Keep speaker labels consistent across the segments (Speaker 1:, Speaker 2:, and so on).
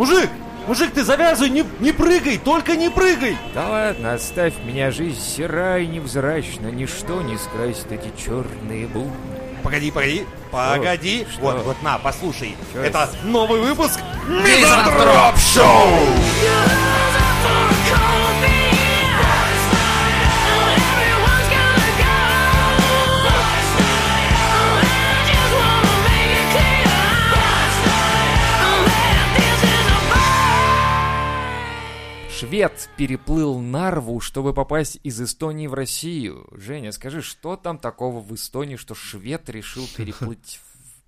Speaker 1: Мужик! Мужик, ты завязывай, не, не прыгай, только не прыгай!
Speaker 2: Да ладно, оставь меня, жизнь серая и невзрачна, ничто не скрасит эти черные будни.
Speaker 1: Погоди, погоди, погоди.
Speaker 2: Что?
Speaker 1: Вот, вот на, послушай.
Speaker 2: Чё
Speaker 1: это
Speaker 2: это?
Speaker 1: новый выпуск Мизантроп Шоу!
Speaker 2: Швед переплыл Нарву, чтобы попасть из Эстонии в Россию. Женя, скажи, что там такого в Эстонии, что швед решил переплыть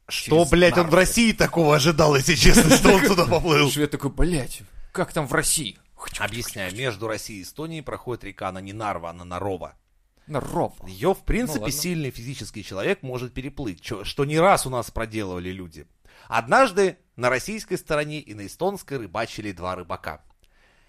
Speaker 2: в-
Speaker 1: Что, блядь, он в России такого ожидал, если честно, что он туда поплыл?
Speaker 2: Швед такой, блядь, как там в России?
Speaker 1: Объясняю, между Россией и Эстонией проходит река, она не Нарва, она Нарова.
Speaker 2: Наров.
Speaker 1: Ее, в принципе,
Speaker 2: Ну
Speaker 1: сильный физический человек может переплыть, чё- что не раз у нас проделывали люди. Однажды на российской стороне и на эстонской рыбачили два рыбака.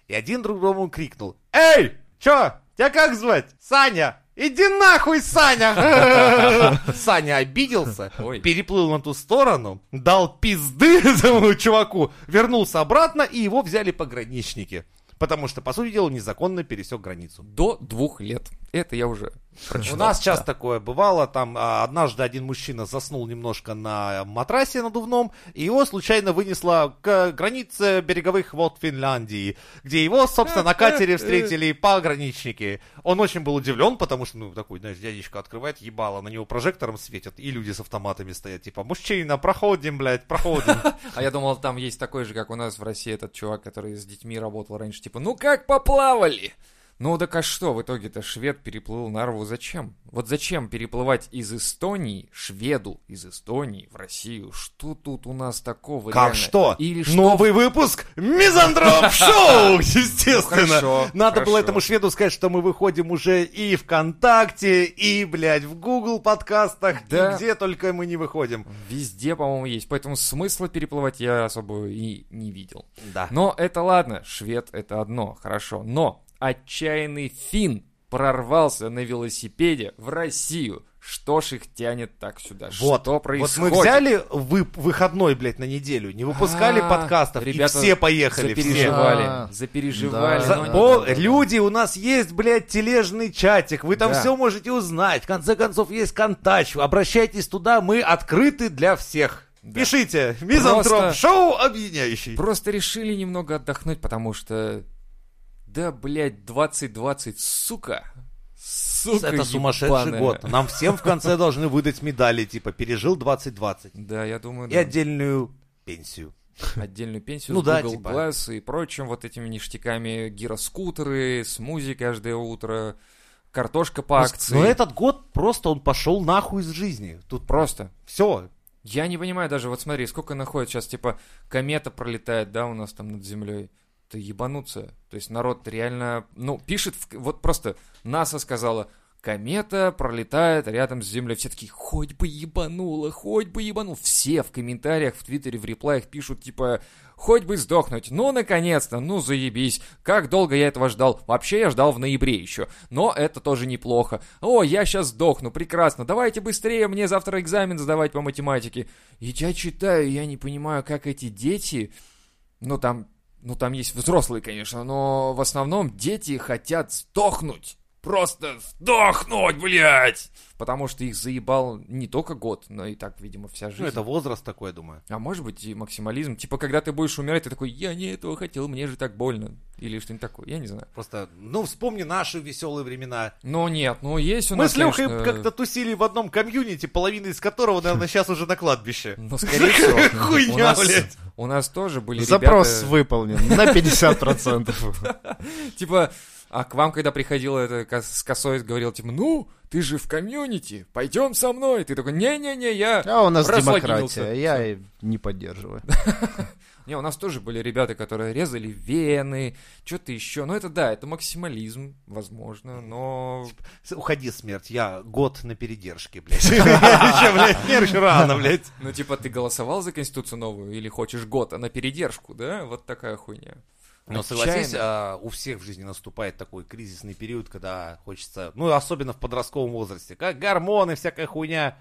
Speaker 1: И один друг другому крикнул «Эй, чё, тебя как звать? Саня! Иди нахуй, Саня!» Саня обиделся,
Speaker 2: Ой.
Speaker 1: переплыл на ту сторону, дал пизды этому чуваку, вернулся обратно, и его взяли пограничники. Потому что, по сути дела, незаконно пересек границу.
Speaker 2: До двух лет. Это я уже
Speaker 1: У
Speaker 2: прочитал.
Speaker 1: нас часто
Speaker 2: Да.
Speaker 1: такое бывало, там а, однажды один мужчина заснул немножко на матрасе надувном, и его случайно вынесло к границе береговых вод Финляндии, где его, собственно, на катере встретили пограничники. Он очень был удивлен, потому что, ну, такой, знаешь, дядечка открывает ебало, на него прожектором светят, и люди с автоматами стоят, типа, мужчина, проходим, блядь, проходим.
Speaker 2: А я думал, там есть такой же, как у нас в России, этот чувак, который с детьми работал раньше. Типа, ну как поплавали? Ну так а что, в итоге-то швед переплыл Нарву зачем? Вот зачем переплывать из Эстонии, шведу из Эстонии в Россию? Что тут у нас такого
Speaker 1: Как
Speaker 2: реально?
Speaker 1: что?
Speaker 2: Или что?
Speaker 1: Новый выпуск Мизантроп Шоу, естественно.
Speaker 2: хорошо,
Speaker 1: Надо было этому шведу сказать, что мы выходим уже и ВКонтакте, и, блядь, в Google подкастах,
Speaker 2: Да.
Speaker 1: и где только мы не выходим.
Speaker 2: Везде, по-моему, есть. Поэтому смысла переплывать я особо и не видел.
Speaker 1: Да.
Speaker 2: Но это ладно, швед это одно, хорошо. Но отчаянный фин прорвался на велосипеде в Россию. Что ж их тянет так сюда?
Speaker 1: Вот,
Speaker 2: Что
Speaker 1: вот
Speaker 2: происходит?
Speaker 1: мы взяли вы- выходной, блядь, на неделю, не выпускали
Speaker 2: А,
Speaker 1: подкастов,
Speaker 2: ребята
Speaker 1: и все поехали, все.
Speaker 2: Запереживали,
Speaker 3: А.
Speaker 2: запереживали.
Speaker 3: Да.
Speaker 1: За- по- люди, у нас есть, блядь, тележный чатик, вы там
Speaker 2: Да.
Speaker 1: все можете узнать. В конце концов, есть контач. Обращайтесь туда, мы открыты для всех.
Speaker 2: Да.
Speaker 1: Пишите, Мизантроп
Speaker 2: Просто-
Speaker 1: Шоу объединяющий.
Speaker 2: Просто решили немного отдохнуть, потому что... Да, блядь, 2020, сука. Сука
Speaker 1: Это сумасшедший
Speaker 2: ебаная.
Speaker 1: год. Нам всем в конце должны выдать медали, типа, пережил 2020.
Speaker 2: Да, я думаю,
Speaker 1: И
Speaker 2: да.
Speaker 1: отдельную пенсию.
Speaker 2: отдельную пенсию
Speaker 1: Ну
Speaker 2: с
Speaker 1: да,
Speaker 2: Google
Speaker 1: типа.
Speaker 2: Glass и прочим вот этими ништяками, гироскутеры, смузи каждое утро, картошка по акции.
Speaker 1: Но этот год просто он пошел нахуй из жизни. Тут
Speaker 2: Просто.
Speaker 1: все.
Speaker 2: Я не понимаю даже, вот смотри, сколько находит сейчас, типа, комета пролетает, да, у нас там над землей. Это ебануться. То есть народ реально, ну, пишет, вот просто НАСА сказала, комета пролетает рядом с землей. Все такие, хоть бы ебануло, хоть бы ебанул. Все в комментариях, в Твиттере, в реплаях пишут, типа, хоть бы сдохнуть. Ну, наконец-то, ну, заебись. Как долго я этого ждал? Вообще, я ждал в ноябре еще. Но это тоже неплохо. О, я сейчас сдохну, прекрасно. Давайте быстрее, мне завтра экзамен сдавать по математике. И я читаю, я не понимаю, как эти дети... Ну, там, ну, там есть взрослые, конечно, но в основном дети хотят сдохнуть. Просто сдохнуть, блядь! Потому что их заебал не только год, но и так, видимо, вся жизнь.
Speaker 1: Ну, это возраст такой, я думаю.
Speaker 2: А может быть и максимализм. Типа, когда ты будешь умирать, ты такой, я не этого хотел, мне же так больно. Или что-нибудь такое, я не знаю.
Speaker 1: Просто, ну, вспомни наши веселые времена.
Speaker 2: Но нет, ну есть у
Speaker 1: Мы
Speaker 2: нас,
Speaker 1: с Лехой
Speaker 2: конечно,
Speaker 1: как-то тусили в одном комьюнити, половина из которого, наверное, сейчас уже на кладбище.
Speaker 2: Ну, скорее всего. У
Speaker 1: Хуйня,
Speaker 2: нас,
Speaker 1: блядь.
Speaker 2: у нас тоже были
Speaker 3: Запрос выполнен на 50%.
Speaker 2: Типа, а к вам, когда приходила это с косой, говорил, типа, ну, ты же в комьюнити, пойдем со мной. Ты такой, не-не-не, я...
Speaker 3: А у нас демократия, я не поддерживаю.
Speaker 2: Не, у нас тоже были ребята, которые резали вены, что-то еще. Ну, это да, это максимализм, возможно, но...
Speaker 1: Уходи, смерть, я год на передержке, блядь, мне еще рано, блядь.
Speaker 2: Ну, типа, ты голосовал за Конституцию новую или хочешь год, а на передержку, да? Вот такая хуйня.
Speaker 1: Но согласись, а, у всех в жизни наступает такой кризисный период, когда хочется, ну, особенно в подростковом возрасте, как гормоны, всякая хуйня.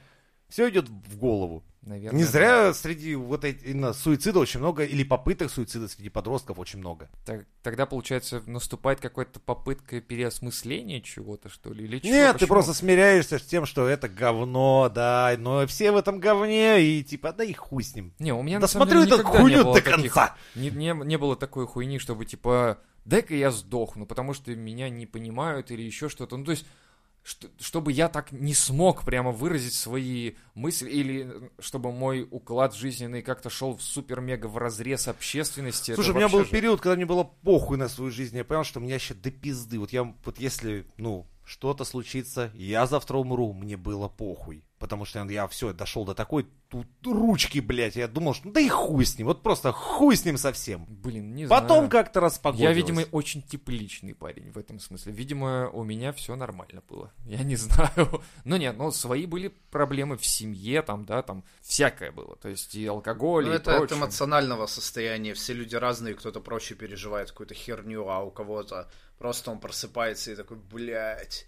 Speaker 1: Все идет в голову.
Speaker 2: Наверное,
Speaker 1: Не
Speaker 2: да.
Speaker 1: зря среди вот этих именно суицида очень много, или попыток суицида среди подростков очень много.
Speaker 2: Так- тогда, получается, наступает какая-то попытка переосмысления чего-то, что ли? Или чего?
Speaker 1: Нет, ты
Speaker 2: Почему?
Speaker 1: просто смиряешься с тем, что это говно, да, но все в этом говне, и типа, да и хуй с ним.
Speaker 2: Не, у меня
Speaker 1: Да
Speaker 2: на самом
Speaker 1: смотрю
Speaker 2: деле
Speaker 1: эту хуйню
Speaker 2: было
Speaker 1: до
Speaker 2: таких-
Speaker 1: конца.
Speaker 2: Не, не, не было такой хуйни, чтобы типа, дай-ка я сдохну, потому что меня не понимают или еще что-то. Ну, то есть, что- чтобы я так не смог прямо выразить свои мысли, или э, чтобы мой уклад жизненный как-то шел в супер-мега в разрез общественности.
Speaker 1: Слушай, у меня был
Speaker 2: же-
Speaker 1: период, когда мне было похуй на свою жизнь. Я понял, что мне вообще до пизды. Вот я, вот если, ну, что-то случится, я завтра умру, мне было похуй. Потому что я все, дошел до такой тут ручки, блядь. Я думал, что ну, да и хуй с ним. Вот просто хуй с ним совсем.
Speaker 2: Блин, не
Speaker 1: Потом
Speaker 2: знаю.
Speaker 1: как-то распогодилось.
Speaker 2: Я, видимо, очень тепличный парень в этом смысле. Видимо, у меня все нормально было. Я не знаю. Ну нет, ну свои были проблемы в семье, там, да, там всякое было. То есть и алкоголь,
Speaker 4: Ну,
Speaker 2: и
Speaker 4: это от
Speaker 2: прочее.
Speaker 4: эмоционального состояния. Все люди разные, кто-то проще переживает какую-то херню, а у кого-то просто он просыпается и такой, блядь,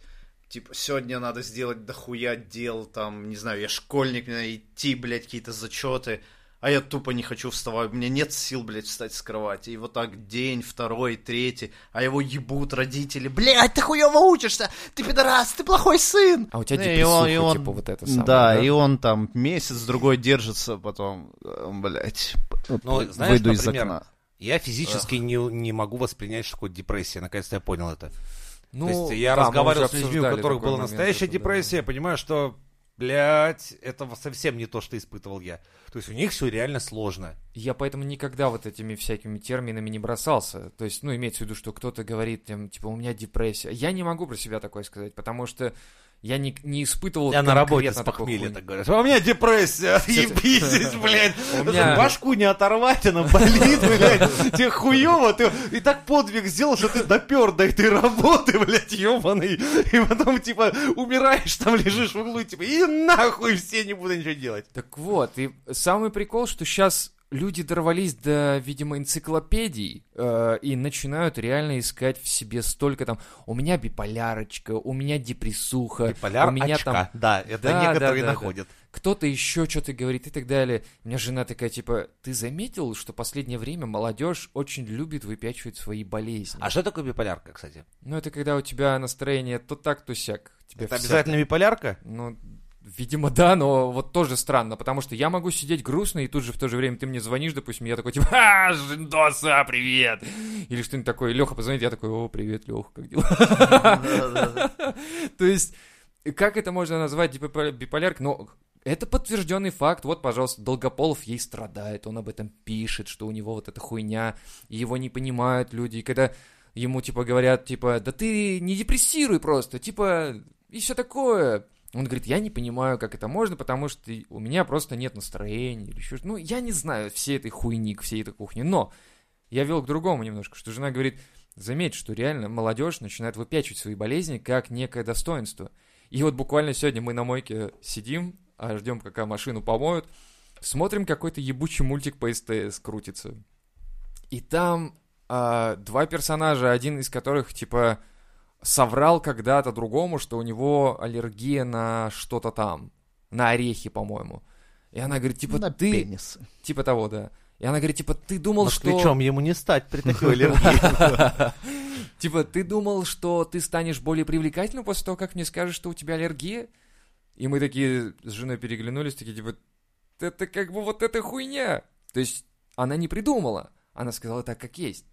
Speaker 4: типа, сегодня надо сделать дохуя дел, там, не знаю, я школьник, мне надо идти, блядь, какие-то зачеты, а я тупо не хочу вставать, у меня нет сил, блядь, встать с кровати. И вот так день, второй, третий, а его ебут родители. Блядь, ты хуёво учишься, ты пидорас, ты плохой сын.
Speaker 2: А у тебя
Speaker 3: Не, и
Speaker 2: депрессуха,
Speaker 3: он- и он-
Speaker 2: типа вот это самое,
Speaker 3: Да, и он там месяц-другой держится, потом, блять,
Speaker 1: Ну, знаешь,
Speaker 3: выйду из
Speaker 1: например,
Speaker 3: окна.
Speaker 1: Я физически не, не могу воспринять, что такое депрессия. Наконец-то я понял это.
Speaker 2: Ну,
Speaker 1: То есть я
Speaker 2: да,
Speaker 1: разговаривал с людьми, у которых была
Speaker 2: момент,
Speaker 1: настоящая
Speaker 2: это да.
Speaker 1: депрессия, я понимаю, что, блядь, это совсем не то, что испытывал я. То есть у них все реально сложно.
Speaker 2: Я поэтому никогда вот этими всякими терминами не бросался. То есть, ну, имеется в виду, что кто-то говорит, там, типа, у меня депрессия. Я не могу про себя такое сказать, потому что я не, не испытывал
Speaker 1: Я на работе с похмелья так говорят. А у меня депрессия, ебитесь, блядь.
Speaker 2: Меня-
Speaker 1: Башку не оторвать, она болит, блядь. Тебе хуёво, ты и так подвиг сделал, что ты допер до этой работы, блядь, ебаный. И потом, типа, умираешь, там лежишь в углу, типа, и нахуй все, не буду ничего делать.
Speaker 2: Так вот, и самый прикол, что сейчас люди дорвались до, видимо, энциклопедий э, и начинают реально искать в себе столько там. У меня биполярочка, у меня депрессуха,
Speaker 1: Биполяр
Speaker 2: у меня
Speaker 1: очка.
Speaker 2: там
Speaker 1: Да, это
Speaker 2: Да,
Speaker 1: некоторые
Speaker 2: да, да,
Speaker 1: находят.
Speaker 2: кто-то еще что-то говорит и так далее. У меня жена такая, типа, ты заметил, что последнее время молодежь очень любит выпячивать свои болезни?
Speaker 1: А что такое биполярка, кстати?
Speaker 2: Ну, это когда у тебя настроение то так, то сяк. Тебе
Speaker 1: Это
Speaker 2: всяко-
Speaker 1: обязательно биполярка?
Speaker 2: Ну, видимо, да, но вот тоже странно, потому что я могу сидеть грустно, и тут же в то же время ты мне звонишь, допустим, я такой, типа, «Ха, Жендоса, привет! Или что-нибудь такое, Леха позвонит, я такой, о, привет, Леха, как дела? То есть, как это можно назвать бипо- биполяркой? Ну, это подтвержденный факт. Вот, пожалуйста, Долгополов ей страдает, он об этом пишет, что у него вот эта хуйня, и его не понимают люди. И когда ему, типа, говорят, типа, да ты не депрессируй просто, типа, и все такое. Он говорит, я не понимаю, как это можно, потому что у меня просто нет настроения или еще Ну, я не знаю всей этой хуйни, всей этой кухни. Но я вел к другому немножко, что жена говорит, заметь, что реально молодежь начинает выпячивать свои болезни как некое достоинство. И вот буквально сегодня мы на мойке сидим, а ждем, пока машину помоют, смотрим какой-то ебучий мультик по СТС крутится. И там а, два персонажа, один из которых, типа, соврал когда-то другому, что у него аллергия на что-то там, на орехи, по-моему. И она говорит, типа,
Speaker 3: На
Speaker 2: ты...
Speaker 3: пенисы.
Speaker 2: Типа того, да. И она говорит, типа, ты думал, что...
Speaker 1: Москвичом ему не стать при такой аллергии.
Speaker 2: Типа, ты думал, что ты станешь более привлекательным после того, как мне скажешь, что у тебя аллергия? И мы такие с женой переглянулись, такие, типа, это как бы вот эта хуйня. То есть, она не придумала. Она сказала так, как есть.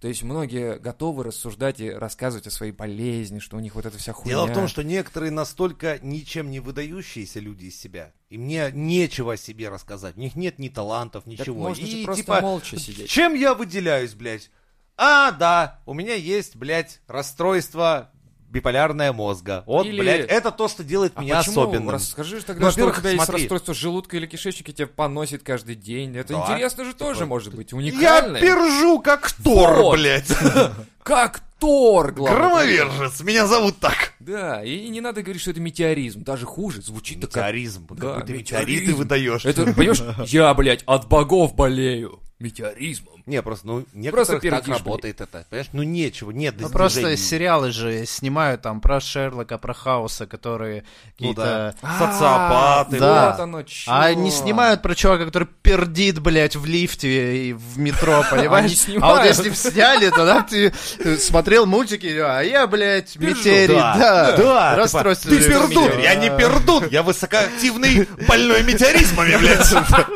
Speaker 2: То есть, многие готовы рассуждать и рассказывать о своей болезни, что у них вот эта вся хуйня.
Speaker 1: Дело в том, что некоторые настолько ничем не выдающиеся люди из себя, и мне нечего о себе рассказать. У них нет ни талантов,
Speaker 2: Так
Speaker 1: ничего.
Speaker 2: можно же
Speaker 1: и
Speaker 2: просто
Speaker 1: типа,
Speaker 2: молча сидеть.
Speaker 1: чем я выделяюсь, блядь? А, да, у меня есть, блядь, расстройство биполярное мозга. Вот,
Speaker 2: Или-
Speaker 1: блядь, это то, что делает
Speaker 2: А
Speaker 1: меня
Speaker 2: почему?
Speaker 1: особенным.
Speaker 2: Расскажи тогда, что у тебя есть
Speaker 1: смотри.
Speaker 2: расстройство желудка или кишечника, тебя поносит каждый день. Это
Speaker 1: Да.
Speaker 2: интересно же тоже
Speaker 1: Типа,
Speaker 2: может быть,
Speaker 1: Я
Speaker 2: уникальное.
Speaker 1: пержу как Тор,
Speaker 2: Вот.
Speaker 1: блядь.
Speaker 2: Как Тор, главное.
Speaker 1: Громовержец, меня зовут так.
Speaker 2: Да, и не надо говорить, что это метеоризм. Даже хуже, звучит так. как-
Speaker 1: Метеоризм.
Speaker 2: Да,
Speaker 1: Какой ты
Speaker 2: метеоризм.
Speaker 1: метеорит ты выдаешь.
Speaker 2: Это, понимаешь, я, блядь, от богов болею. Метеоризмом.
Speaker 1: Не, просто, ну, некоторых так работает это. Понимаешь, ну нечего, нет
Speaker 3: Ну, просто сериалы же снимают там про Шерлока, про Хауса, которые
Speaker 1: Ну да.
Speaker 3: какие-то...
Speaker 1: Социопаты.
Speaker 3: Да.
Speaker 2: Вот оно чё.
Speaker 3: А не снимают про чувака, который пердит, блядь, в лифте и в метро,
Speaker 2: Они
Speaker 3: понимаешь? А вот если бы сняли, тогда ты э, смотрел мультики, а я, блядь, метеорит,
Speaker 1: Да,
Speaker 3: да.
Speaker 1: да,
Speaker 3: Расстройство.
Speaker 1: Ты пердун, я не пердун, я высокоактивный больной метеоризмами, блядь.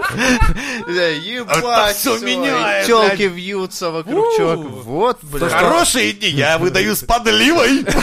Speaker 3: Да, ебать,
Speaker 1: меняет,
Speaker 3: и Тёлки вьются вокруг чувака. Вот, блядь.
Speaker 1: хорошие дни я выдаю с подливой.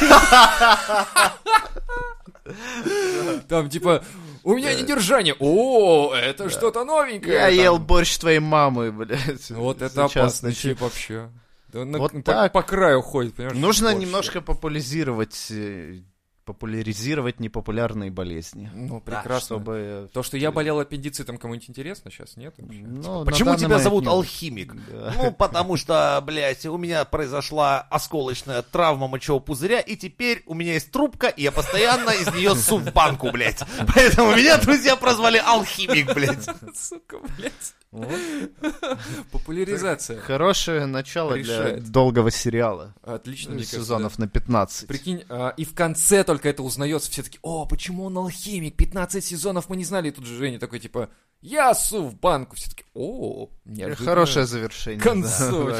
Speaker 2: Там типа, у меня недержание. О, это что-то новенькое.
Speaker 3: Я
Speaker 2: там.
Speaker 3: ел борщ твоей мамы, блядь.
Speaker 2: Вот это опасный тип вообще. Да на-
Speaker 3: Вот
Speaker 2: по,
Speaker 3: так.
Speaker 2: по краю ходит, понимаешь?
Speaker 3: Нужно
Speaker 2: Борщ.
Speaker 3: немножко популяризировать, э, популяризировать непопулярные болезни.
Speaker 2: Ну, прекрасно.
Speaker 3: Чтобы...
Speaker 2: То, что я болел аппендицитом, кому-нибудь интересно сейчас, нет? вообще?
Speaker 3: Ну, на
Speaker 1: Почему тебя зовут
Speaker 3: не-
Speaker 1: Алхимик?
Speaker 3: Да.
Speaker 1: Ну, потому что, блядь, у меня произошла осколочная травма мочевого пузыря, и теперь у меня есть трубка, и я постоянно из нее су в банку, блядь. Поэтому меня друзья прозвали Алхимик, блядь.
Speaker 2: Сука, блядь.
Speaker 3: Вот.
Speaker 2: Популяризация.
Speaker 3: Хорошее начало для долгого сериала.
Speaker 2: Отлично,
Speaker 3: Сезонов на 15.
Speaker 2: Прикинь, а, и в конце только это узнается, все таки о, почему он алхимик, 15 сезонов мы не знали, и тут же Женя такой, типа, я су в банку, все таки о, неожиданно.
Speaker 3: Хорошее завершение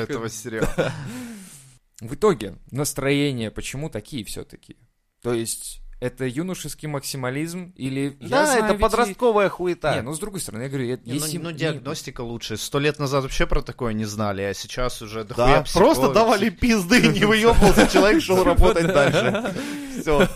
Speaker 3: этого сериала.
Speaker 2: В итоге, настроения почему такие все-таки? То есть, это юношеский максимализм или... я
Speaker 1: Да,
Speaker 2: знаю,
Speaker 1: это
Speaker 2: ведь и-
Speaker 1: подростковая
Speaker 2: Не,
Speaker 1: хуета.
Speaker 2: ну с другой стороны, я говорю, я-
Speaker 3: Не,
Speaker 2: если...
Speaker 3: ну, ну,
Speaker 2: не-
Speaker 3: диагностика лучше. Сто лет назад вообще про такое не знали, а сейчас уже
Speaker 1: Да,
Speaker 3: дохуя
Speaker 1: просто давали пизды, не выебывался, человек шел работать дальше. Все.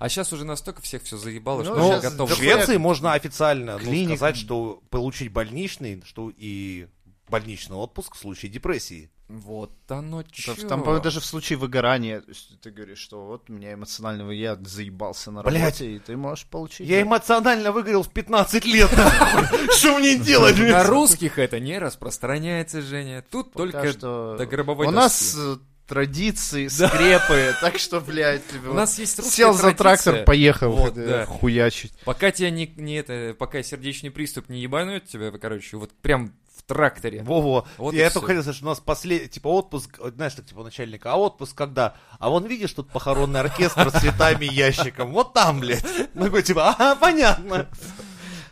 Speaker 2: А сейчас уже настолько всех все заебало,
Speaker 3: Ну,
Speaker 2: что
Speaker 1: Ну,
Speaker 2: готов.
Speaker 1: в Швеции можно официально ну, сказать, что получить больничный, что и больничный отпуск в случае депрессии.
Speaker 2: Вот оно чё.
Speaker 3: Там, по-моему, даже в случае выгорания, то есть ты говоришь, что вот у меня эмоционального я заебался на
Speaker 1: Блядь.
Speaker 3: работе, и ты можешь получить.
Speaker 1: Я эмоционально выгорел в 15 лет. Что мне делать?
Speaker 2: На русских это не распространяется, Женя. Тут только
Speaker 3: что...
Speaker 2: до гробовой
Speaker 3: У нас э, традиции, скрепы, так что, блядь,
Speaker 2: У нас есть русская
Speaker 3: сел за трактор, поехал
Speaker 2: Вот,
Speaker 3: э,
Speaker 2: да.
Speaker 3: хуячить.
Speaker 2: Пока тебя не, не это, пока сердечный приступ не ебанет тебя, короче, вот прям тракторе.
Speaker 1: Во-во.
Speaker 2: Вот
Speaker 1: я только хотел сказать, что у нас последний, типа, отпуск, вот знаешь, так, типа, начальника, а отпуск когда? А вон, видишь, тут похоронный оркестр с цветами и ящиком. Вот там, блядь. Ну, такой, типа, ага, понятно.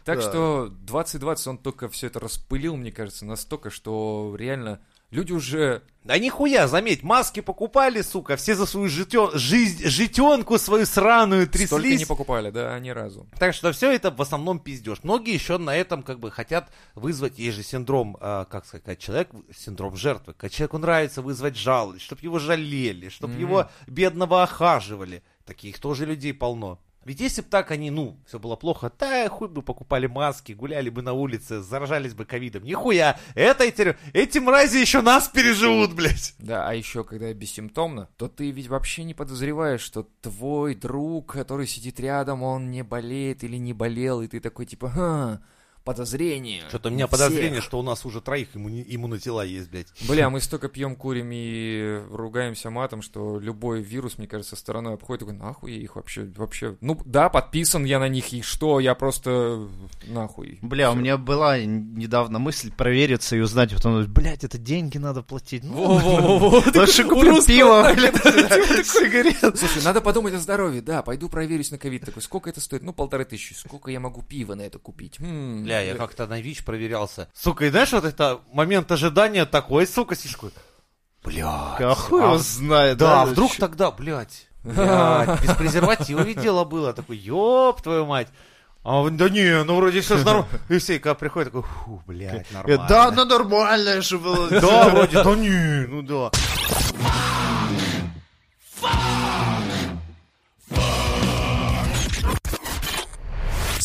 Speaker 2: Так
Speaker 3: Да.
Speaker 2: что 2020 он только все это распылил, мне кажется, настолько, что реально люди уже...
Speaker 1: Да нихуя, заметь, маски покупали, сука, все за свою житё- жизнь, житенку свою сраную тряслись.
Speaker 2: не покупали, да, ни разу.
Speaker 1: Так что все это в основном пиздеж. Многие еще на этом как бы хотят вызвать, есть же синдром, а, как сказать, когда человек, синдром жертвы, когда человеку нравится вызвать жалость, чтобы его жалели, чтобы
Speaker 2: Мгм.
Speaker 1: его бедного охаживали. Таких тоже людей полно. Ведь если бы так они, ну, все было плохо, да, хуй бы покупали маски, гуляли бы на улице, заражались бы ковидом. Нихуя, это эти, эти мрази еще нас переживут, блядь.
Speaker 2: Да, а еще когда бессимптомно, то ты ведь вообще не подозреваешь, что твой друг, который сидит рядом, он не болеет или не болел, и ты такой типа, ха, подозрение.
Speaker 1: Что-то у меня
Speaker 2: всех».
Speaker 1: подозрение, что у нас уже троих иммуни- иммунотела есть, блядь.
Speaker 2: Бля, мы столько пьем, курим и ругаемся матом, что любой вирус, мне кажется, стороной обходит. Такой, нахуй я их вообще, вообще... Ну, да, подписан я на них, и что? Я просто... Нахуй.
Speaker 3: Бля, у меня была недавно мысль провериться и узнать, потом, блядь, это деньги надо платить. Ну, лучше куплю пиво, блядь, сигарет.
Speaker 2: Слушай, надо подумать о здоровье. Да, пойду проверюсь на ковид. Такой, сколько это стоит? Ну, полторы тысячи. Сколько я могу пива на это купить? М,
Speaker 1: Бля, я как-то на ВИЧ проверялся. Сука, и знаешь, вот это момент ожидания такой, сука, сидишь такой, блядь.
Speaker 3: А хуй
Speaker 1: а
Speaker 3: его знает,
Speaker 1: Да,
Speaker 3: да?
Speaker 1: вдруг
Speaker 3: Чё-
Speaker 1: тогда, блядь, блядь, без презерватива ведь дело было. Такой, ёб твою мать. А он, да не, ну вроде все же нормально. И все, когда приходит, такой, фу, блядь, нормально.
Speaker 3: Да, ну нормально же было.
Speaker 1: Да, вроде, да не, ну да.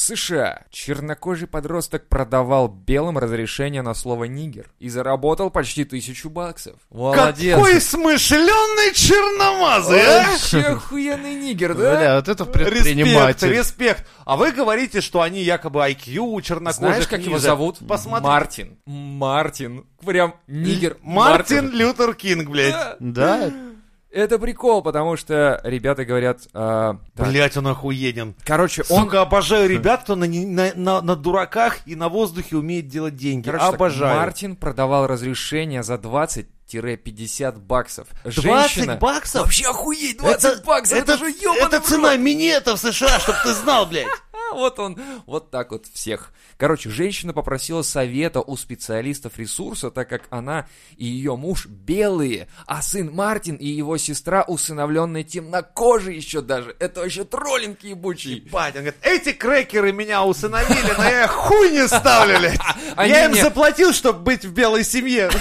Speaker 2: США чернокожий подросток продавал белым разрешение на слово «нигер» и заработал почти тысячу баксов. Молодец.
Speaker 1: Какой смышленый черномазый, а?
Speaker 2: Вообще охуенный нигер, да?
Speaker 3: Бля, вот это
Speaker 1: Респект,
Speaker 3: предприниматель.
Speaker 1: респект. А вы говорите, что они якобы IQ у чернокожих
Speaker 2: Знаешь, как его зовут?
Speaker 1: Посмотри.
Speaker 2: Мартин. Мартин. Прям нигер.
Speaker 1: Мартин Лютер Кинг, блядь.
Speaker 2: Да. Это прикол, потому что ребята говорят... а, так,
Speaker 1: Блять, он охуенен.
Speaker 2: Короче, он...
Speaker 1: Сука, обожаю ребят, кто на, на, на- на дураках и на воздухе умеет делать деньги.
Speaker 2: Короче, так,
Speaker 1: обожаю.
Speaker 2: Мартин продавал разрешение за 20-50 баксов.
Speaker 1: 20
Speaker 2: Женщина...
Speaker 1: баксов?
Speaker 2: Вообще охуеть, 20 баксов, это, же ёбаный
Speaker 1: это цена минета в США, чтоб ты знал, блядь.
Speaker 2: Вот он, вот так вот всех. Короче, женщина попросила совета у специалистов ресурса, так как она и ее муж белые, а сын Мартин и его сестра усыновленные темнокожие еще даже. Это вообще троллинг ебучий.
Speaker 1: Бать, он говорит, эти крекеры меня усыновили, но я хуй не ставлю, блядь. Я им заплатил, чтобы быть в белой семье.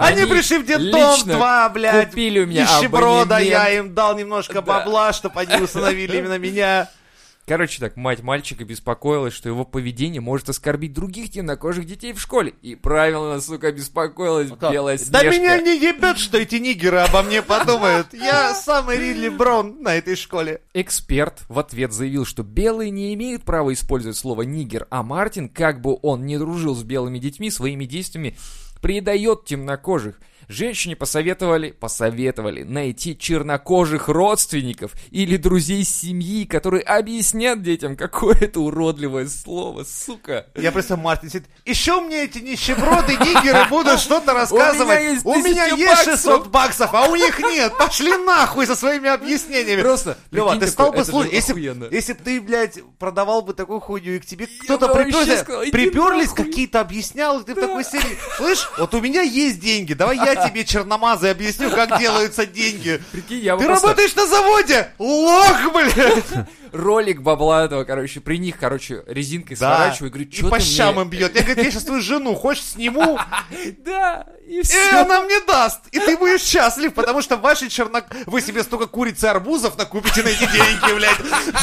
Speaker 1: Они
Speaker 2: Они
Speaker 1: пришли в детдом, два, блядь,
Speaker 2: купили у меня абонемент.
Speaker 1: я им дал немножко бабла, чтобы они усыновили именно меня.
Speaker 2: Короче так, мать мальчика беспокоилась, что его поведение может оскорбить других темнокожих детей в школе. И правильно, сука, беспокоилась белая
Speaker 1: Да
Speaker 2: снежка.
Speaker 1: меня не ебет, что эти нигеры обо мне подумают. Я самый Ридли Брон на этой школе.
Speaker 2: Эксперт в ответ заявил, что белые не имеют права использовать слово «нигер», а Мартин, как бы он не дружил с белыми детьми, своими действиями предает темнокожих. Женщине посоветовали, посоветовали найти чернокожих родственников или друзей семьи, которые объяснят детям какое-то уродливое слово, сука.
Speaker 1: Я просто Мартин сидит. Еще мне эти нищеброды нигеры будут что-то рассказывать. У меня есть
Speaker 2: баксов.
Speaker 1: 600 баксов, а у них нет. Пошли нахуй со своими объяснениями.
Speaker 2: Просто,
Speaker 1: Лева, ты стал бы
Speaker 2: это
Speaker 1: слушать, если, бы ты, блядь, продавал бы такую хуйню, и к тебе кто-то приперлись, какие-то объяснял, и ты в такой серии, слышь, вот у меня есть деньги, давай я тебе, черномазый, объясню, как делаются деньги.
Speaker 2: Прикинь, я
Speaker 1: Ты
Speaker 2: просто
Speaker 1: работаешь на заводе? Лох, блядь!
Speaker 2: Ролик бабла этого, короче, при них, короче, резинкой
Speaker 1: Да.
Speaker 2: сворачиваю, говорю,
Speaker 1: И
Speaker 2: что
Speaker 1: по
Speaker 2: ты
Speaker 1: щам
Speaker 2: мне...
Speaker 1: им бьет. Я говорю, я сейчас твою жену, хочешь, сниму?
Speaker 2: Да, и
Speaker 1: И
Speaker 2: все.
Speaker 1: она мне даст. И ты будешь счастлив, потому что ваши чернок... Вы себе столько куриц и арбузов накупите на эти деньги, блядь.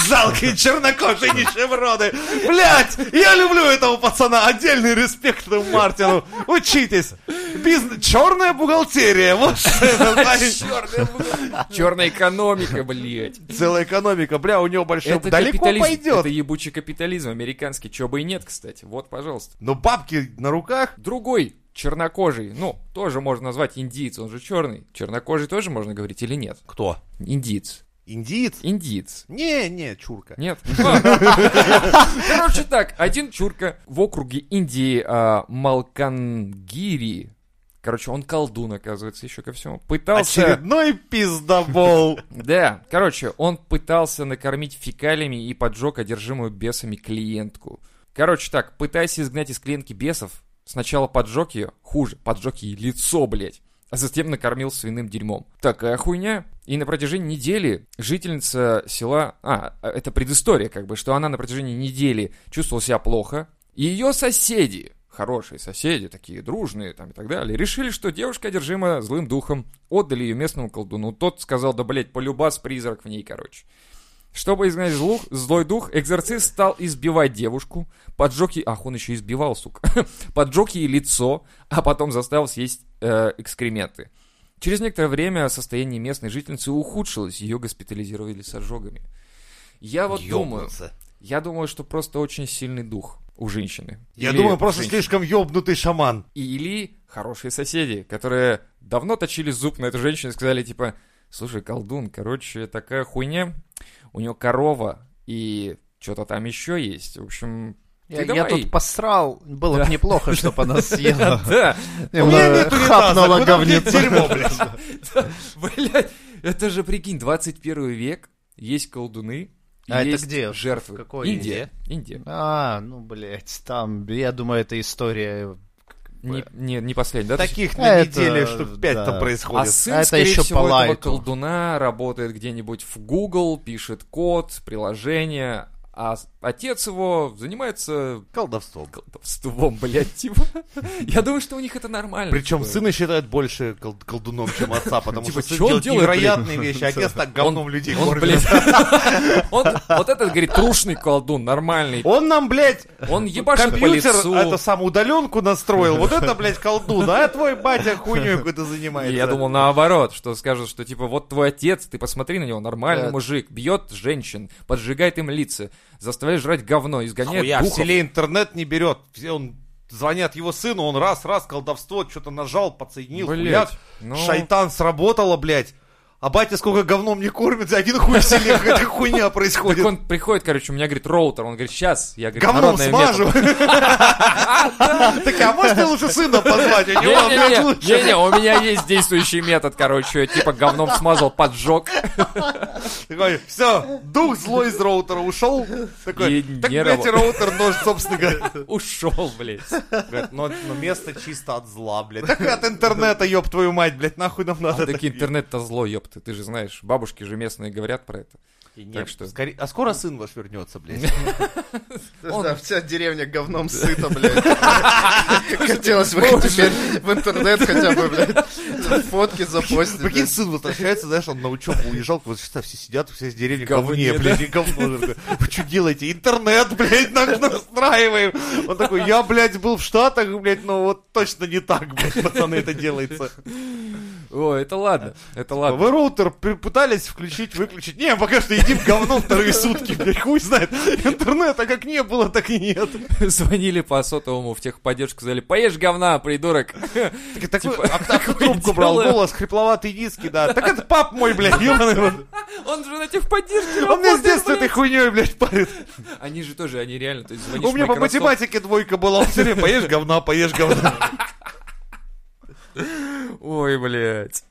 Speaker 1: Жалкие чернокожие нищеброды. Блядь, я люблю этого пацана. Отдельный респект этому Мартину. Учитесь. Бизнес... Черная бухгалтерия. Вот что это.
Speaker 2: Черная экономика, блядь.
Speaker 1: Целая экономика. Бля, у него большой...
Speaker 2: Это
Speaker 1: Далеко
Speaker 2: капитализм.
Speaker 1: пойдет.
Speaker 2: Это ебучий капитализм американский. Чего бы и нет, кстати. Вот, пожалуйста.
Speaker 1: Но бабки на руках.
Speaker 2: Другой чернокожий, ну, тоже можно назвать индиец, он же черный. Чернокожий тоже можно говорить или нет?
Speaker 1: Кто?
Speaker 2: Индиец.
Speaker 1: Индиец?
Speaker 2: Индиец.
Speaker 1: Не, не, чурка.
Speaker 2: Нет. Короче так, один чурка в округе Индии а, Малкангири. Короче, он колдун, оказывается, еще ко всему. Пытался...
Speaker 1: Очередной пиздобол.
Speaker 2: Да, короче, он пытался накормить фекалиями и поджег одержимую бесами клиентку. Короче так, пытаясь изгнать из клиентки бесов, сначала поджег ее, хуже, поджег ей лицо, блядь, а затем накормил свиным дерьмом. Такая хуйня. И на протяжении недели жительница села... А, это предыстория, как бы, что она на протяжении недели чувствовала себя плохо. И ее соседи, хорошие соседи, такие дружные там и так далее, решили, что девушка одержима злым духом. Отдали ее местному колдуну. Тот сказал, да, блядь, полюбас призрак в ней, короче. Чтобы изгнать злух, злой дух, экзорцист стал избивать девушку, поджег ей... Ах, он еще избивал, сука. поджег ей лицо, а потом заставил съесть э, экскременты. Через некоторое время состояние местной жительницы ухудшилось, ее госпитализировали с ожогами. Я вот думаю,
Speaker 1: Ёбнуться.
Speaker 2: я думаю, что просто очень сильный дух у женщины.
Speaker 1: Я
Speaker 2: Или
Speaker 1: думаю, просто
Speaker 2: женщины.
Speaker 1: слишком ёбнутый шаман.
Speaker 2: Или хорошие соседи, которые давно точили зуб на эту женщину и сказали, типа, слушай, колдун, короче, такая хуйня, у него корова и что-то там еще есть. В общем,
Speaker 3: Я, я тут посрал, было
Speaker 2: Да.
Speaker 3: бы неплохо, чтобы она съела.
Speaker 2: Да,
Speaker 1: У меня нет унитаза,
Speaker 3: Хапнула говнецо.
Speaker 1: блядь.
Speaker 2: блядь, это же, прикинь, 21 век, есть колдуны,
Speaker 3: А это
Speaker 2: есть
Speaker 3: где?
Speaker 2: жертвы.
Speaker 3: В какой
Speaker 2: Индия. Индия.
Speaker 3: А, ну, блядь, там, я думаю, это история...
Speaker 2: Не, не, не последний, да?
Speaker 1: Таких на
Speaker 3: Это,
Speaker 1: неделе штук пять
Speaker 3: да.
Speaker 1: там
Speaker 2: А
Speaker 1: происходит.
Speaker 2: сын,
Speaker 3: А это
Speaker 2: скорее
Speaker 3: еще
Speaker 2: всего,
Speaker 3: по
Speaker 2: этого колдуна работает где-нибудь в Google, пишет код, приложение, а отец его занимается
Speaker 1: Колдовством.
Speaker 2: колдовством, блядь, типа. Я думаю, что у них это нормально.
Speaker 1: Причем
Speaker 2: типа.
Speaker 1: сына считают больше кол- колдуном, чем отца, потому
Speaker 2: Типа,
Speaker 1: что сын
Speaker 2: он
Speaker 1: делает
Speaker 2: делает,
Speaker 1: невероятные вещи, а отец так говном людей
Speaker 2: Он,
Speaker 1: кормит.
Speaker 2: он, вот этот, говорит, трушный колдун, нормальный.
Speaker 1: Он нам, блядь,
Speaker 2: Он ебашит по
Speaker 1: компьютер,
Speaker 2: лицу.
Speaker 1: это сам удаленку настроил. Вот это, блядь, колдун. А твой батя хуйню какой-то занимается.
Speaker 2: я думал наоборот, что скажут, что типа вот твой отец, ты посмотри на него, нормальный мужик, бьет женщин, поджигает им лица, заставляет жрать говно, изгоняет
Speaker 1: Хуя, в
Speaker 2: духов.
Speaker 1: селе интернет не берет. Все Он звонят его сыну, он раз-раз колдовство, что-то нажал, подсоединил,
Speaker 2: Блядь,
Speaker 1: хуяк.
Speaker 2: ну-
Speaker 1: Шайтан сработало, блядь. А батя сколько говном не кормит, за один хуй в селе какая-то хуйня
Speaker 2: Так
Speaker 1: происходит.
Speaker 2: он приходит, короче, у меня, говорит, роутер. Он говорит, сейчас. Я, говорит,
Speaker 1: Говном смажу. Так, а может мне лучше сына позвать? У него, лучше.
Speaker 2: не-не, у меня есть действующий метод, короче, типа говном смазал, поджег.
Speaker 1: Такой, все, дух злой из роутера ушел. Такой, так, блядь, роутер нож, собственно говоря.
Speaker 2: Ушел, блядь.
Speaker 1: Говорит, но, место чисто от зла, блядь. Так от интернета, ёб твою мать, блядь, нахуй нам надо.
Speaker 2: Таки интернет-то зло, ёпты, ты же знаешь. Бабушки же местные говорят про это.
Speaker 1: Нет,
Speaker 2: Так что-
Speaker 1: скорее- А скоро сын ваш вернется, блядь.
Speaker 4: Да, вся деревня говном сыта, блядь. Хотелось бы теперь в интернет хотя бы, блядь, фотки запостить.
Speaker 1: Прикинь, сын возвращается, знаешь, он на учебу уезжал, вот сейчас все сидят, все из деревни
Speaker 2: Говне,
Speaker 1: блядь, и говно. Вы что делаете? Интернет, блядь, на- настраиваем. Он такой, я, блядь, был в Штатах, блядь, но вот точно не так, блядь, пацаны, это делается.
Speaker 2: О, это ладно, это ладно.
Speaker 1: Вы роутер пытались включить, выключить? Не, пока что едим говно вторые сутки, блядь, хуй знает. Интернета как не было, так и нет.
Speaker 2: Звонили по сотовому в техподдержку, сказали, поешь говна, придурок.
Speaker 1: Так, такой,
Speaker 2: Типа,
Speaker 1: а, а трубку брал, голос, хрипловатый низкий, да. Так это пап мой, блядь, ёбаный рот.
Speaker 2: Он же на техподдержке
Speaker 1: Он меня с детства этой хуйней, блядь, парит.
Speaker 2: Они же тоже, они реально, то есть
Speaker 1: У меня по математике двойка была, все время поешь говна, поешь говна.
Speaker 2: Ой, блядь.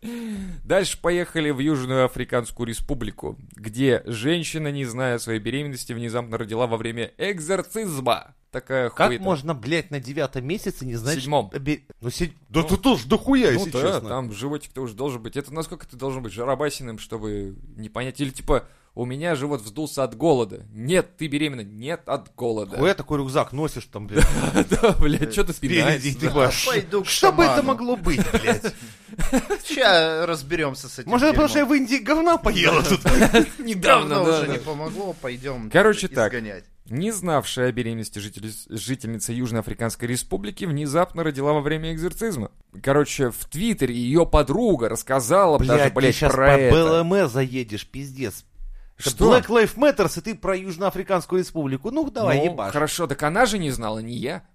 Speaker 2: Дальше поехали в Южную Африканскую Республику, где женщина, не зная своей беременности, внезапно родила во время экзорцизма. Такая
Speaker 1: Как
Speaker 2: хуета.
Speaker 1: можно, блядь, на девятом месяце не знать...
Speaker 2: Седьмом.
Speaker 1: что- Ну, седь- Да ты тоже дохуя,
Speaker 2: Ну
Speaker 1: если
Speaker 2: да,
Speaker 1: честно.
Speaker 2: там животик-то уже должен быть. Это насколько ты должен быть жаробасиным, чтобы не понять? Или типа, у меня живот вздулся от голода. Нет, ты беременна. Нет, от голода.
Speaker 1: Хуя такой рюкзак носишь там, блядь,
Speaker 2: Да, блядь, что ты
Speaker 4: Пойду к
Speaker 1: что бы это могло быть, блядь?
Speaker 4: Сейчас разберемся с этим
Speaker 1: Может, это потому что я в Индии говна поела тут?
Speaker 2: Недавно,
Speaker 4: Давно
Speaker 2: да,
Speaker 4: уже не помогло, пойдем
Speaker 2: Короче, так. Не знавшая о беременности житель- жительница Южноафриканской республики внезапно родила во время экзорцизма. Короче, в Твиттере ее подруга рассказала даже,
Speaker 1: Блядь, ты
Speaker 2: блядь,
Speaker 1: сейчас
Speaker 2: про
Speaker 1: по
Speaker 2: это.
Speaker 1: БЛМ заедешь, пиздец. Это
Speaker 2: Что?
Speaker 1: Black Lives Matter, и ты про Южноафриканскую республику. Ну, давай,
Speaker 2: ну,
Speaker 1: ебашь.
Speaker 2: хорошо, так она же не знала, не я.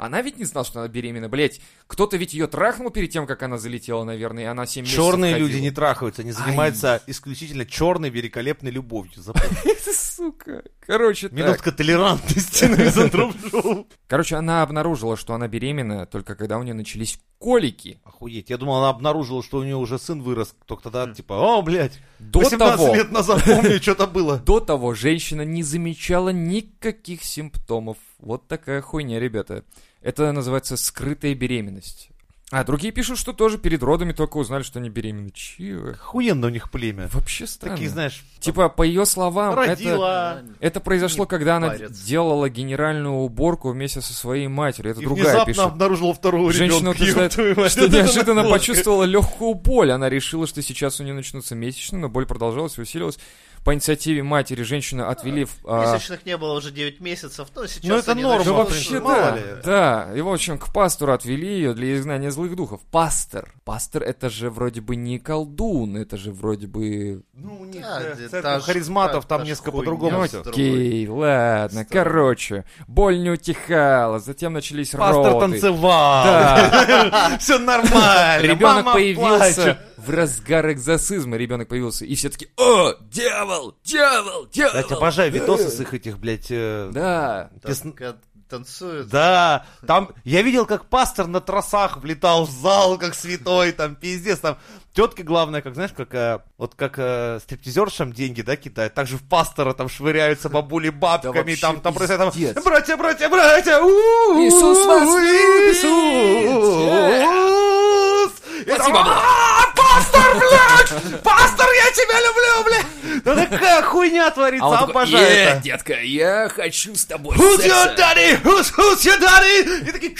Speaker 2: Она ведь не знала, что она беременна, блядь. Кто-то ведь ее трахнул перед тем, как она залетела, наверное, и она 7 месяцев
Speaker 1: Черные люди не трахаются, они занимаются исключительно черной великолепной любовью.
Speaker 2: Сука. Короче.
Speaker 1: Минутка толерантности на.
Speaker 2: Короче, она обнаружила, что она беременна только когда у нее начались колики.
Speaker 1: Охуеть, я думал, она обнаружила, что у нее уже сын вырос, только тогда, типа, о, блядь,
Speaker 2: До
Speaker 1: 18
Speaker 2: того,
Speaker 1: лет назад, помню, что-то было.
Speaker 2: до того женщина не замечала никаких симптомов. Вот такая хуйня, ребята. Это называется скрытая беременность. А другие пишут, что тоже перед родами только узнали, что они беременны. Чего?
Speaker 1: Охуенно у них племя.
Speaker 2: Вообще странно.
Speaker 1: Такие, знаешь,
Speaker 2: Типа, по ее словам, это,
Speaker 1: родила.
Speaker 2: это произошло,
Speaker 4: Не
Speaker 2: когда она
Speaker 4: парятся.
Speaker 2: делала генеральную уборку вместе со своей матерью. Это
Speaker 1: И
Speaker 2: другая
Speaker 1: внезапно
Speaker 2: пишет.
Speaker 1: обнаружила второго
Speaker 2: Женщина
Speaker 1: ребенка.
Speaker 2: утверждает, что неожиданно почувствовала легкую боль. Она решила, что сейчас у нее начнутся месячные, но боль продолжалась и усилилась. По инициативе матери женщину отвели в... а,
Speaker 4: Месячных не было уже 9 месяцев, но сейчас
Speaker 1: Ну, это
Speaker 4: они
Speaker 1: норма, в
Speaker 2: вообще да,
Speaker 1: мало ли.
Speaker 2: да. И в общем к пастору отвели ее для изгнания злых духов. Пастор. Пастор это же вроде бы не колдун, это же вроде бы...
Speaker 1: Ну, у них
Speaker 4: Да,
Speaker 1: э,
Speaker 4: да,
Speaker 1: церковь
Speaker 4: та
Speaker 1: харизматов
Speaker 4: та-
Speaker 1: там
Speaker 4: та
Speaker 1: несколько по-другому
Speaker 4: Ну.
Speaker 2: Окей, ладно,
Speaker 4: Строй.
Speaker 2: короче. Боль не утихала, затем начались
Speaker 1: Пастор
Speaker 2: роты.
Speaker 1: танцевал.
Speaker 2: Да.
Speaker 1: Все нормально.
Speaker 2: Ребенок появился в разгар экзорцизма. Ребенок появился, и все таки о, дьявол, дьявол, дьявол.
Speaker 1: Я обожаю видосы с их этих, блядь, э,
Speaker 2: Да,
Speaker 1: песн-
Speaker 4: Так, танцуют.
Speaker 1: Да, там, я видел, как пастор на тросах влетал в зал, как святой, там, пиздец, там, тетки, главное, как, знаешь, как, э, вот как э, стриптизершам деньги, да, кидают, так же в пастора там швыряются бабули бабками,
Speaker 2: вообще
Speaker 1: там, там
Speaker 2: пиздец.
Speaker 1: там, братья, братья, братья,
Speaker 2: Иисус вас
Speaker 1: Иисус!
Speaker 2: Спасибо, блядь.
Speaker 1: «А, Пастор, я тебя люблю, блядь! Ну такая хуйня творится,
Speaker 2: а он такой,
Speaker 1: обожаю
Speaker 2: «Э,
Speaker 1: это.
Speaker 2: детка, я хочу с тобой
Speaker 1: Who's your
Speaker 2: секса».
Speaker 1: daddy? Who's, who's your daddy? И такие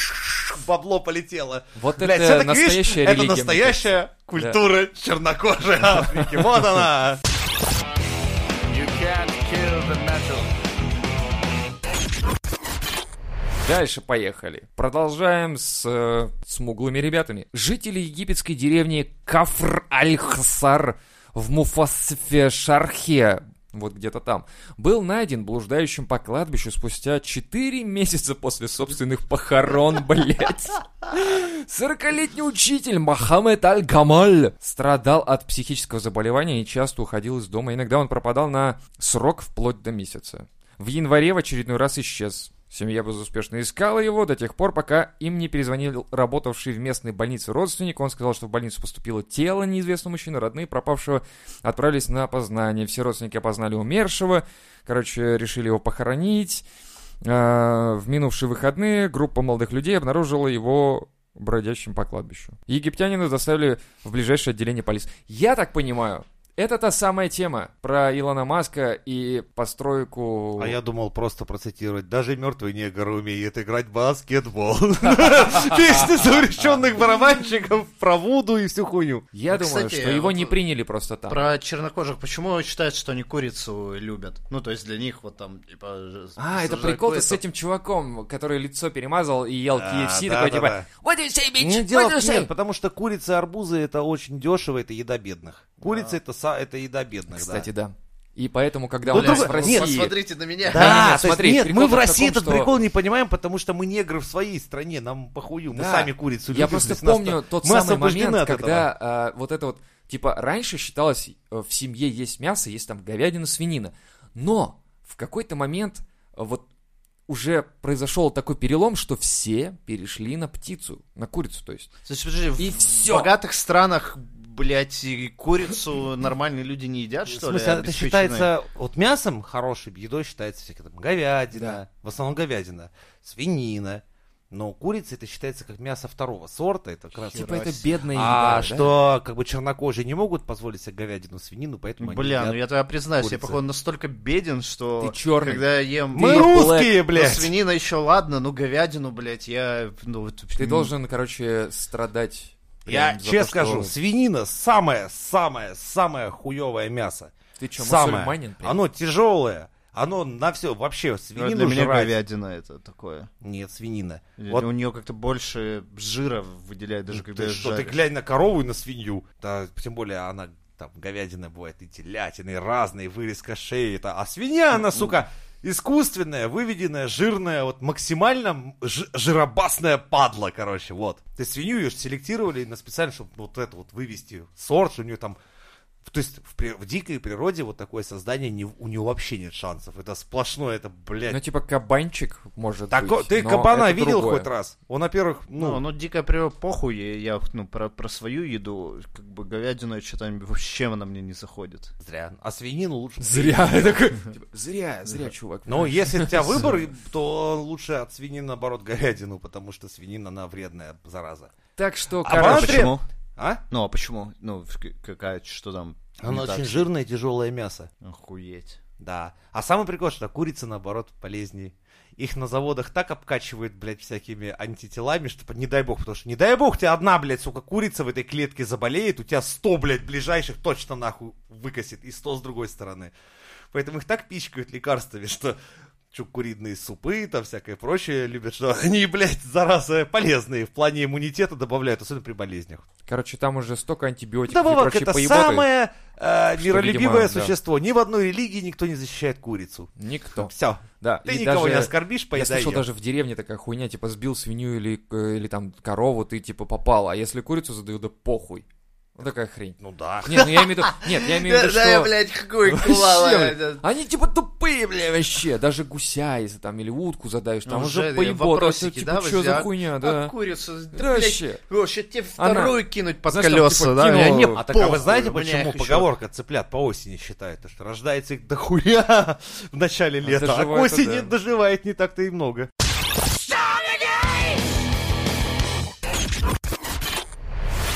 Speaker 1: бабло полетело.
Speaker 2: Вот
Speaker 1: Блядь,
Speaker 2: это настоящая
Speaker 1: Это
Speaker 2: религия, мне
Speaker 1: настоящая культура чернокожей Африки. Вот она.
Speaker 2: Дальше поехали. Продолжаем с э, смуглыми ребятами. Жители египетской деревни Кафр-Аль-Хсар в Муфасфе-Шархе вот где-то там, был найден блуждающим по кладбищу спустя 4 месяца после собственных похорон, блядь. 40-летний учитель Мохаммед Аль-Гамаль страдал от психического заболевания и часто уходил из дома. Иногда он пропадал на срок вплоть до месяца. В январе в очередной раз исчез. Семья безуспешно искала его до тех пор, пока им не перезвонил работавший в местной больнице родственник. Он сказал, что в больницу поступило тело неизвестного мужчины. Родные пропавшего отправились на опознание. Все родственники опознали умершего. Короче, решили его похоронить. А, В минувшие выходные группа молодых людей обнаружила его бродящим по кладбищу. Египтянина доставили в ближайшее отделение полиции. Я так понимаю, это та самая тема про Илона Маска и постройку...
Speaker 1: А я думал просто процитировать. Даже мертвый негр умеет играть в баскетбол. Песня совращенных барабанщиков про Вуду и всю хуйню.
Speaker 2: Я думаю, что его не приняли просто там.
Speaker 4: Про чернокожих, почему считают, что они курицу любят? Ну, то есть для них вот там, типа...
Speaker 2: А, это прикол с этим чуваком, который лицо перемазал и ел
Speaker 1: А,
Speaker 2: KFC, такой типа. What do you say, bitch?
Speaker 1: Не
Speaker 2: What
Speaker 1: дело
Speaker 2: do you
Speaker 1: в
Speaker 2: say?»
Speaker 1: нет, потому что курица и арбузы это очень дешево, это еда бедных. Курица это, са- это еда бедных,
Speaker 2: Кстати,
Speaker 1: да.
Speaker 2: да. И поэтому, когда
Speaker 1: Ну,
Speaker 2: у нас
Speaker 1: друг-
Speaker 2: в России...
Speaker 1: нет,
Speaker 4: Посмотрите на меня.
Speaker 2: Да,
Speaker 1: Да,
Speaker 2: смотри,
Speaker 1: нет, мы в
Speaker 2: в
Speaker 1: России
Speaker 2: том,
Speaker 1: этот
Speaker 2: что-
Speaker 1: прикол не понимаем, потому что мы негры в своей стране, нам похую, мы
Speaker 2: Да.
Speaker 1: сами курицу любим.
Speaker 2: Я
Speaker 1: то
Speaker 2: просто
Speaker 1: нас
Speaker 2: помню
Speaker 1: там-
Speaker 2: тот
Speaker 1: мы
Speaker 2: самый момент, когда а, вот это вот, типа, раньше считалось, э, в семье есть мясо, есть там говядина, свинина. Но в какой-то момент э, вот уже произошел такой перелом, что все перешли на птицу, на курицу, то есть.
Speaker 4: Есть, подожди,
Speaker 2: И
Speaker 4: в
Speaker 2: всё.
Speaker 4: богатых странах, блядь, и курицу нормальные люди не едят,
Speaker 1: В
Speaker 4: что ли?
Speaker 1: смысле, это считается, вот мясом хорошей едой считается всякая там говядина,
Speaker 2: Да.
Speaker 1: в основном говядина, свинина, но курица это считается как мясо второго сорта, это как раз
Speaker 2: Типа это бедная
Speaker 1: а
Speaker 2: еда, да?
Speaker 1: что как бы чернокожие не могут позволить себе говядину, свинину, поэтому они
Speaker 4: Бля, ну я тогда признаюсь, я,
Speaker 1: курицы.
Speaker 4: походу, настолько беден, что
Speaker 2: Ты чёрный.
Speaker 4: когда я ем...
Speaker 1: Мы
Speaker 4: ну,
Speaker 1: русские,
Speaker 4: ну,
Speaker 1: блядь!
Speaker 4: свинина еще ладно, ну говядину, блядь, я... Ну, вот,
Speaker 2: Ты
Speaker 4: м,
Speaker 2: должен, короче, страдать.
Speaker 1: Я честно
Speaker 2: что-
Speaker 1: скажу, свинина самое, самое, самое хуевое мясо.
Speaker 2: Ты что,
Speaker 1: самое.
Speaker 2: мусульманин? прям?
Speaker 1: Оно тяжелое. Оно на все, вообще,
Speaker 4: ну,
Speaker 1: свинину
Speaker 4: Для меня
Speaker 1: жрать.
Speaker 4: говядина это такое.
Speaker 1: Нет, свинина.
Speaker 4: Или
Speaker 1: Вот
Speaker 4: У нее как-то больше жира выделяет, даже когда
Speaker 1: ты что, ты
Speaker 4: жарю.
Speaker 1: глянь на корову и на свинью. Да, тем более она там говядина бывает и телятина, и разные, вырезка шеи. Это, а свинья, она, сука, искусственная, выведенная, жирная, вот максимально жиробасная падла, короче, вот. То есть свинью ее селектировали на специально, чтобы вот это вот вывести сорт, у нее там то есть в, при- в дикой природе вот такое создание не, у него вообще нет шансов. Это сплошное, это, блядь.
Speaker 2: Ну, типа кабанчик, может
Speaker 1: Тако-
Speaker 2: быть.
Speaker 1: ты
Speaker 2: но
Speaker 1: кабана
Speaker 2: это
Speaker 1: видел
Speaker 2: другое.
Speaker 1: хоть раз? Он, во-первых,
Speaker 4: Ну,
Speaker 1: ну,
Speaker 4: ну, дикая природа, похуй, я, я, ну, про, про свою еду, как бы говядину что-то вообще она мне не заходит.
Speaker 1: зря. А свинину лучше.
Speaker 2: Зря. Типа, Зря, зря, чувак.
Speaker 1: Но если у тебя выбор, то лучше от свинины, наоборот, говядину, потому что свинина, она вредная, зараза.
Speaker 2: Так что,
Speaker 1: А
Speaker 2: короче?
Speaker 1: А?
Speaker 4: Ну, а почему? Ну, какая, что там?
Speaker 1: Оно
Speaker 4: не так?
Speaker 1: очень жирное, тяжелое мясо.
Speaker 4: Охуеть.
Speaker 1: Да. А самый прикол, что курица, наоборот, полезнее. Их на заводах так обкачивают, блядь, всякими антителами, что не дай бог, потому что не дай бог, у тебя одна, блядь, сука, курица в этой клетке заболеет, у тебя 100, блядь, ближайших точно нахуй выкосит, и 100 с другой стороны. Поэтому их так пичкают лекарствами, что чё, куриные супы, там всякое прочее любят, что они, блядь, зараза полезные в плане иммунитета добавляют, особенно при болезнях.
Speaker 2: короче, там уже столько антибиотиков и
Speaker 1: Добавок
Speaker 2: прочей
Speaker 1: это
Speaker 2: поеботы.
Speaker 1: самое э,
Speaker 2: что,
Speaker 1: миролюбивое
Speaker 2: видимо, да.
Speaker 1: существо. Ни в одной религии никто не защищает курицу.
Speaker 2: Никто.
Speaker 1: Все.
Speaker 2: Да,
Speaker 1: Ты
Speaker 2: и
Speaker 1: никого
Speaker 2: даже-
Speaker 1: не оскорбишь,
Speaker 2: Я
Speaker 1: поедай
Speaker 2: слышал,
Speaker 1: её.
Speaker 2: даже в деревне такая хуйня, типа, сбил свинью или, э, или там корову, ты, типа, попал. А если курицу задают, да похуй. Вот такая хрень.
Speaker 1: Ну да.
Speaker 2: Нет, ну я имею в виду, нет, я имею в виду, что...
Speaker 4: блядь, какой
Speaker 2: Вообще, блядь. Они типа тупые, бля, вообще. Даже гуся, если там, или утку задаешь, там
Speaker 4: Ну,
Speaker 2: уже
Speaker 4: уже
Speaker 2: поебот. типа,
Speaker 4: да,
Speaker 2: что за хуйня, да.
Speaker 4: А курицу,
Speaker 2: Да
Speaker 4: да, блядь,
Speaker 2: вообще.
Speaker 4: вообще тебе
Speaker 2: Она-
Speaker 4: вторую кинуть под
Speaker 2: Знаешь, там,
Speaker 4: колеса,
Speaker 2: типа,
Speaker 4: да?
Speaker 2: кинула-
Speaker 4: Я не
Speaker 1: А так а вы знаете, почему поговорка цыплят по осени считает? То, что рождается их дохуя в начале лета, а к осени
Speaker 2: да.
Speaker 1: доживает не так-то и много.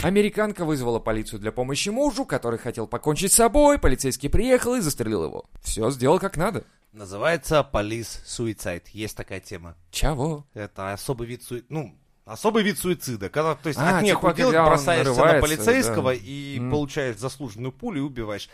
Speaker 2: Американка вызвала полицию для помощи мужу, который хотел покончить с собой. Полицейский приехал и застрелил его. Все сделал как надо.
Speaker 1: Называется полис суицид. Есть такая тема.
Speaker 2: Чего?
Speaker 1: Это особый вид суицида. Ну, особый вид суицида. Когда, то есть,
Speaker 2: А,
Speaker 1: от
Speaker 2: типа,
Speaker 1: делать, бросаешься на полицейского
Speaker 2: да.
Speaker 1: и
Speaker 2: М.
Speaker 1: получаешь заслуженную пулю и убиваешь.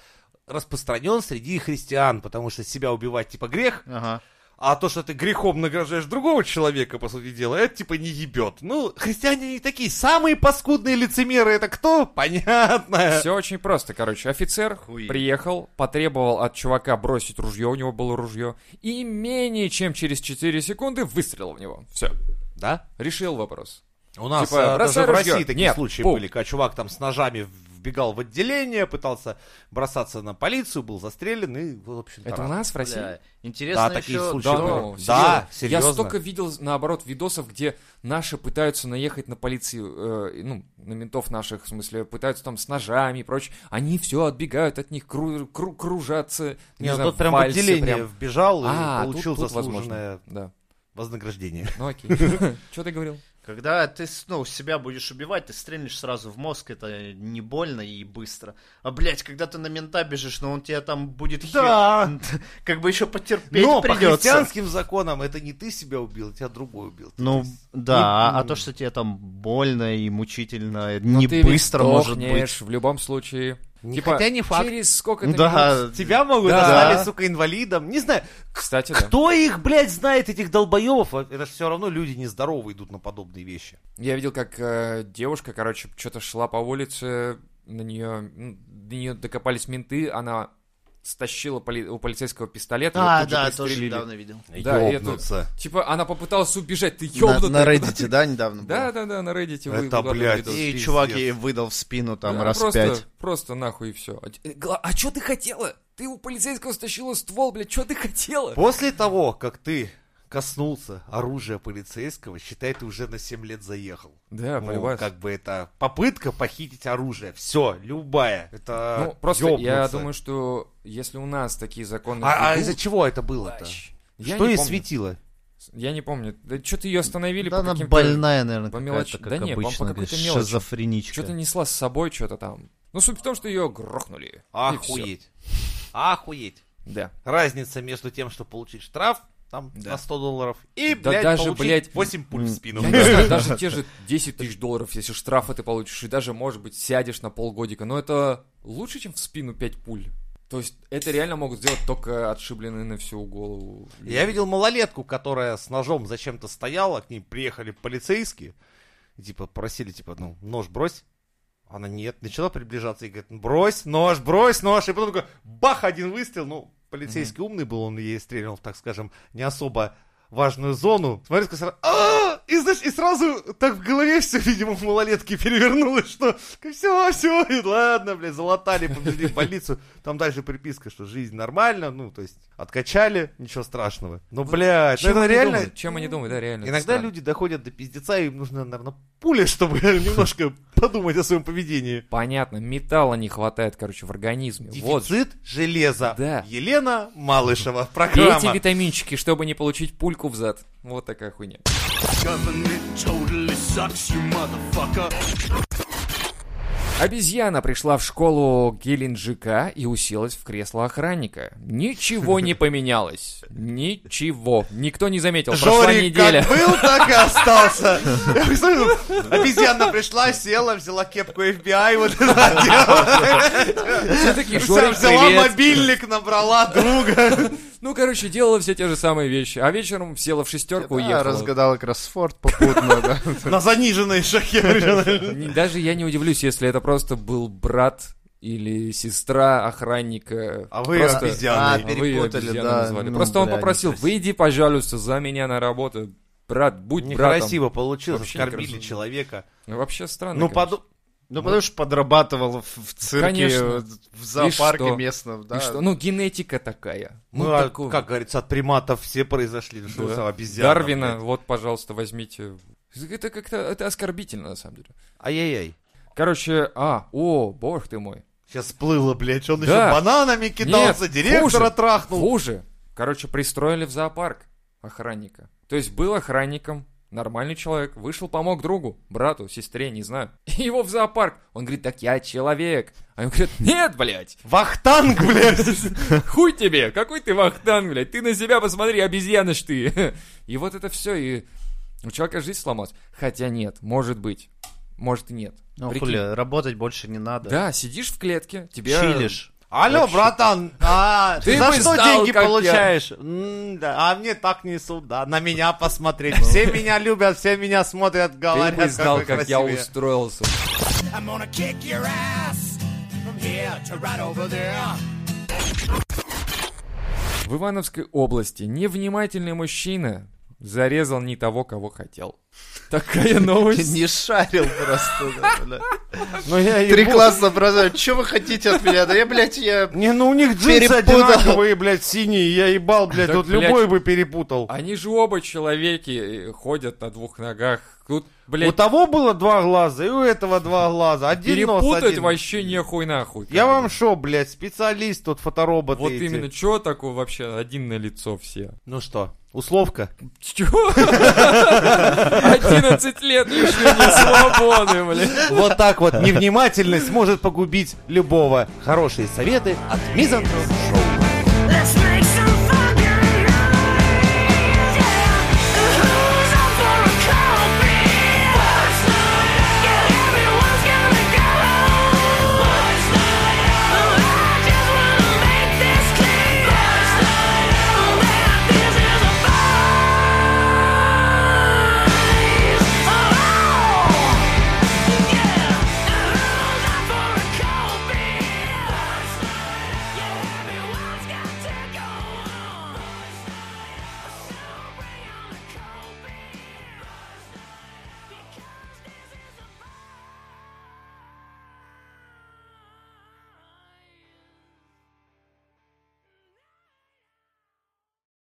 Speaker 1: Распространен среди христиан, потому что себя убивать типа грех,
Speaker 4: Ага.
Speaker 1: А то, что ты грехом награждаешь другого человека, по сути дела, это типа не ебет. Ну, христиане не такие. Самые паскудные лицемеры это кто? Понятно.
Speaker 2: Все очень просто, короче. Офицер
Speaker 4: Хуи.
Speaker 2: приехал, потребовал от чувака бросить ружье, у него было ружье, и менее чем через 4 секунды выстрелил в него. Все.
Speaker 1: Да?
Speaker 2: Решил вопрос.
Speaker 1: У нас
Speaker 2: Типа,
Speaker 1: а, даже в
Speaker 2: ружье.
Speaker 1: России такие
Speaker 2: Нет,
Speaker 1: случаи
Speaker 2: пуп.
Speaker 1: были, когда чувак там с ножами вбегал в отделение, пытался бросаться на полицию, был застрелен и, в общем-то,
Speaker 2: Это у нас в России?
Speaker 4: Бля, Интересно
Speaker 1: Да, такие
Speaker 4: еще...
Speaker 1: случаи
Speaker 2: Да, ну,
Speaker 1: Да,
Speaker 2: серьезно. Я столько видел, наоборот, видосов, где наши пытаются наехать на полицию, э, ну, на ментов наших, в смысле, пытаются там с ножами и прочее. Они все отбегают от них, кру- кру- кружатся. Не,
Speaker 1: Не, ну,
Speaker 2: знаю,
Speaker 1: тот прям в отделение
Speaker 2: прям.
Speaker 1: вбежал и
Speaker 2: А,
Speaker 1: получил
Speaker 2: тут, тут
Speaker 1: заслуженное
Speaker 2: возможно. Да.
Speaker 1: вознаграждение.
Speaker 2: Ну окей. Что ты говорил?
Speaker 4: Когда ты ну, себя будешь убивать, ты стрельнешь сразу в мозг, это не больно и быстро. А, блядь, когда ты на мента бежишь, но он тебя там будет...
Speaker 1: Да.
Speaker 4: Как бы еще потерпеть
Speaker 1: Но по
Speaker 4: придется.
Speaker 1: христианским законам это не ты себя убил, тебя другой убил.
Speaker 3: Ну,
Speaker 1: есть
Speaker 3: да, а,
Speaker 1: не-
Speaker 3: а то, что тебе там больно и мучительно,
Speaker 2: Ну,
Speaker 3: не
Speaker 2: ты
Speaker 3: быстро может быть.
Speaker 2: в любом случае.
Speaker 1: Не-
Speaker 2: Типа,
Speaker 1: хотя не факт.
Speaker 2: через сколько-то
Speaker 3: Да,
Speaker 2: минут.
Speaker 1: Тебя могут
Speaker 2: Да.
Speaker 1: назвали, сука, инвалидом. Не знаю,
Speaker 2: Кстати, да.
Speaker 1: кто их, блядь, знает, этих долбоебов? Это же все равно люди нездоровые идут на подобные вещи.
Speaker 2: Я видел, как э, девушка, короче, что-то шла по улице, на нее, ну, до нее докопались менты, она стащила поли- у полицейского пистолет,
Speaker 4: А, да, тоже недавно видел.
Speaker 2: Да, и
Speaker 1: Ёбнуться.
Speaker 2: Типа, она попыталась убежать, ты
Speaker 3: На,
Speaker 2: ёбнутая.
Speaker 3: на Reddit, да, недавно
Speaker 2: Да,
Speaker 3: было?
Speaker 2: да, да, на Reddit
Speaker 1: Это, блядь.
Speaker 3: И чувак ей выдал в спину там
Speaker 2: Да,
Speaker 3: раз
Speaker 2: просто,
Speaker 3: пять.
Speaker 2: Просто нахуй и все. А, что ты хотела? Ты у полицейского стащила ствол, блядь, что ты хотела?
Speaker 1: После того, как ты коснулся оружия полицейского, считай, ты уже на 7 лет заехал.
Speaker 2: Да,
Speaker 1: Ну, как бы это попытка похитить оружие. Все, любая. Это
Speaker 2: Ну, просто я
Speaker 1: ёбнуться.
Speaker 2: думаю, что если у нас такие законы...
Speaker 1: А, а из-за чего это было-то?
Speaker 2: Я
Speaker 1: Что ей
Speaker 2: помню.
Speaker 1: светило?
Speaker 2: Я не помню. Да что-то ее остановили
Speaker 3: Да
Speaker 2: по
Speaker 3: она
Speaker 2: каким-то...
Speaker 3: больная, наверное,
Speaker 2: по
Speaker 3: какая-то,
Speaker 2: мелочи.
Speaker 3: как
Speaker 2: Да не, по- какой-то мелочи.
Speaker 3: Шизофреничка.
Speaker 2: Что-то несла с собой, что-то там. Ну, суть в том, что ее грохнули.
Speaker 1: Охуеть. Охуеть.
Speaker 2: Да.
Speaker 1: Разница между тем, что получить штраф там
Speaker 2: Да.
Speaker 1: на 100 долларов и,
Speaker 2: Да
Speaker 1: блядь,
Speaker 2: даже, блядь,
Speaker 1: 8 пуль в спину.
Speaker 2: Я не знаю, даже те же 10 тысяч долларов, если штрафы ты получишь, и даже, может быть, сядешь на полгодика, но это лучше, чем в спину 5 пуль. То есть это реально могут сделать только отшибленные на всю голову.
Speaker 1: Я видел малолетку, которая с ножом зачем-то стояла, к ней приехали полицейские, и, типа просили, типа, ну, нож брось. Она нет, начала приближаться и говорит, брось нож, брось нож, и потом такой, бах, один выстрел, ну, полицейский умный был, он ей стрельнул, так скажем, не особо важную зону. Смотри, сразу, «А!» И, знаешь, и сразу так в голове все, видимо, в малолетке перевернулось, что все, все, и ладно, блядь, залатали, повезли в больницу. Там дальше приписка, что жизнь нормально, ну, то есть откачали, ничего страшного. Но, блядь, ну
Speaker 2: Чем
Speaker 1: это
Speaker 2: они
Speaker 1: реально...
Speaker 2: думают? Чем они думают, да, реально. это
Speaker 1: Иногда люди доходят до пиздеца, и им нужна, наверное, пуля, чтобы немножко подумать о своем поведении.
Speaker 2: Понятно, металла не хватает, короче, в организме. Вот.
Speaker 1: Дефицит железа.
Speaker 2: Да.
Speaker 1: Елена Малышева. Программа.
Speaker 2: витаминчики, чтобы не получить пульку в зад. Вот такая хуйня. Обезьяна пришла в школу Геленджика и уселась в кресло охранника. Ничего не поменялось. Ничего. Никто не заметил. Прошла
Speaker 1: Жорик
Speaker 2: неделя.
Speaker 1: как был, так и остался. Обезьяна пришла, села, взяла кепку FBI, вот это надела.
Speaker 2: Все такие,
Speaker 1: Вся
Speaker 2: Жорик,
Speaker 1: Взяла
Speaker 2: привет.
Speaker 1: мобильник, набрала друга.
Speaker 2: Ну, короче, делала все те же самые вещи. А вечером села в шестерку и
Speaker 3: Да,
Speaker 2: уехала.
Speaker 3: разгадала кроссфорд попутно, да.
Speaker 1: На заниженной шахе.
Speaker 2: Даже я не удивлюсь, если это просто был брат или сестра охранника.
Speaker 1: А вы
Speaker 2: Просто-
Speaker 1: обезьяны.
Speaker 3: А,
Speaker 2: А вы
Speaker 3: перепутали,
Speaker 2: обезьяной
Speaker 3: да.
Speaker 2: назвали.
Speaker 3: Ну,
Speaker 2: Просто он попросил,
Speaker 3: некрасиво.
Speaker 2: выйди, пожалуйста, за меня на работу. Брат, будь братом.
Speaker 1: Некрасиво получилось,
Speaker 2: Вообще
Speaker 1: оскорбили
Speaker 2: некрасиво.
Speaker 1: человека.
Speaker 2: Ну, Вообще странно.
Speaker 1: Ну, поду-
Speaker 3: Ну, потому что подрабатывал в, цирке,
Speaker 2: Конечно.
Speaker 3: в зоопарке
Speaker 2: что?
Speaker 3: местном, да.
Speaker 2: И что? Ну, генетика такая.
Speaker 1: Ну,
Speaker 2: Ну,
Speaker 1: а,
Speaker 2: такого.
Speaker 1: как говорится, от приматов все произошли. Что
Speaker 2: Да.
Speaker 1: за обезьяна,
Speaker 2: Дарвина,
Speaker 1: блядь.
Speaker 2: вот, пожалуйста, возьмите. Это как-то, это оскорбительно, на самом деле.
Speaker 1: Ай-яй-яй.
Speaker 2: Короче, а, о, бог ты мой.
Speaker 1: Сейчас сплыло, блядь, он
Speaker 2: Да.
Speaker 1: еще бананами кидался,
Speaker 2: Нет,
Speaker 1: директора
Speaker 2: хуже,
Speaker 1: трахнул.
Speaker 2: Хуже. Короче, пристроили в зоопарк охранника. То есть был охранником, нормальный человек, вышел, помог другу, брату, сестре, не знаю. И его в зоопарк. Он говорит, так я человек. А ему говорят, нет, блядь,
Speaker 1: Вахтанг, блядь.
Speaker 2: хуй тебе, какой ты вахтанг, блядь, ты на себя посмотри, обезьяна ж ты. И вот это все, и у человека жизнь сломалась. Хотя нет, может быть, может и нет.
Speaker 3: Ну,
Speaker 2: Прикинь.
Speaker 3: хули, работать больше не надо.
Speaker 2: Да, сидишь в клетке, тебе...
Speaker 3: Чилишь.
Speaker 1: Алло, братан, а,
Speaker 2: Ты
Speaker 1: за что
Speaker 2: знал,
Speaker 1: деньги
Speaker 2: я.
Speaker 1: получаешь? М, да, а мне так несут, да, на меня посмотреть. Все меня любят, все меня смотрят,
Speaker 2: Ты
Speaker 1: говорят,
Speaker 2: бы знал, как я устроился. В Ивановской области невнимательный мужчина зарезал не того, кого хотел. Такая новость.
Speaker 3: Не шарил просто. да, бля.
Speaker 1: Ну, я
Speaker 3: Три класса образования. Что вы хотите от меня? Да я, блядь, я...
Speaker 1: Не, ну у них джинсы
Speaker 3: Перепутал.
Speaker 1: одинаковые, блядь, синие, я ебал, блядь,
Speaker 2: Так,
Speaker 1: вот
Speaker 2: блядь.
Speaker 1: любой бы перепутал.
Speaker 2: Они же оба человеки э, ходят на двух ногах. Тут,
Speaker 1: У
Speaker 2: блядь,
Speaker 1: того было два глаза, и у этого два глаза. Один нос,
Speaker 2: перепутать
Speaker 1: один.
Speaker 2: вообще нехуй нахуй.
Speaker 1: Я вам шо, блядь, специалист тут, фоторобот
Speaker 2: Вот
Speaker 1: эти.
Speaker 2: именно, чё такое вообще один на лицо все?
Speaker 1: Ну что, условка?
Speaker 2: Чё? 11 лет лишения свободы, блядь.
Speaker 1: Вот так вот невнимательность может погубить любого. Хорошие советы от Мизантроп Шоу.